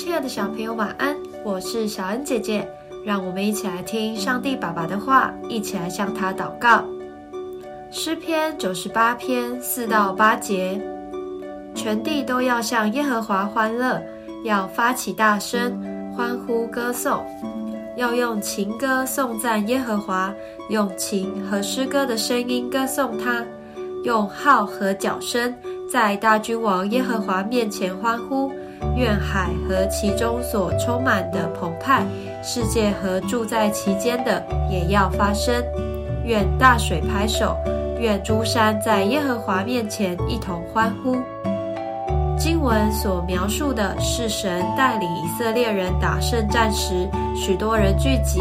亲爱的小朋友，晚安！我是小恩姐姐，让我们一起来听上帝爸爸的话，一起来向他祷告。诗篇九十八篇四到八节：全地都要向耶和华欢乐，要发起大声欢呼歌颂，要用情歌颂赞耶和华，用琴和诗歌的声音歌颂他，用号和角声在大君王耶和华面前欢呼。愿海和其中所充满的澎湃，世界和住在其间的也要发声。愿大水拍手，愿诸山在耶和华面前一同欢呼。经文所描述的是神带领以色列人打胜战时，许多人聚集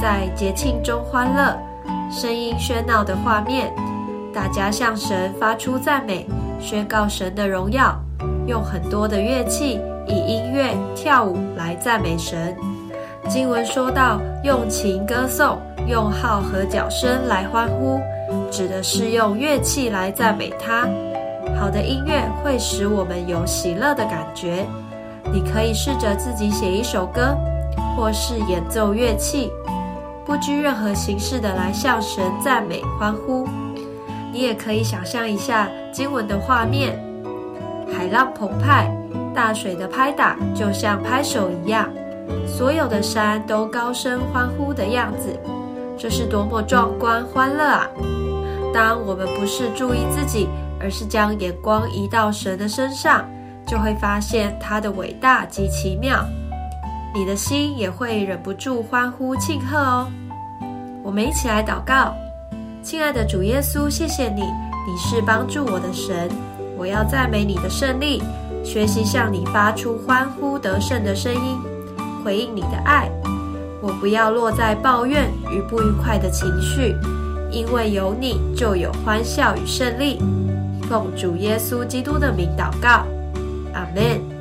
在节庆中欢乐，声音喧闹的画面，大家向神发出赞美，宣告神的荣耀。用很多的乐器，以音乐跳舞来赞美神。经文说到，用琴歌颂，用号和角声来欢呼，指的是用乐器来赞美他。好的音乐会使我们有喜乐的感觉。你可以试着自己写一首歌，或是演奏乐器，不拘任何形式的来向神赞美欢呼。你也可以想象一下经文的画面。海浪澎湃，大水的拍打就像拍手一样，所有的山都高声欢呼的样子，这是多么壮观欢乐啊！当我们不是注意自己，而是将眼光移到神的身上，就会发现他的伟大及奇妙，你的心也会忍不住欢呼庆贺哦。我们一起来祷告，亲爱的主耶稣，谢谢你，你是帮助我的神。我要赞美你的胜利，学习向你发出欢呼得胜的声音，回应你的爱。我不要落在抱怨与不愉快的情绪，因为有你就有欢笑与胜利。奉主耶稣基督的名祷告，阿门。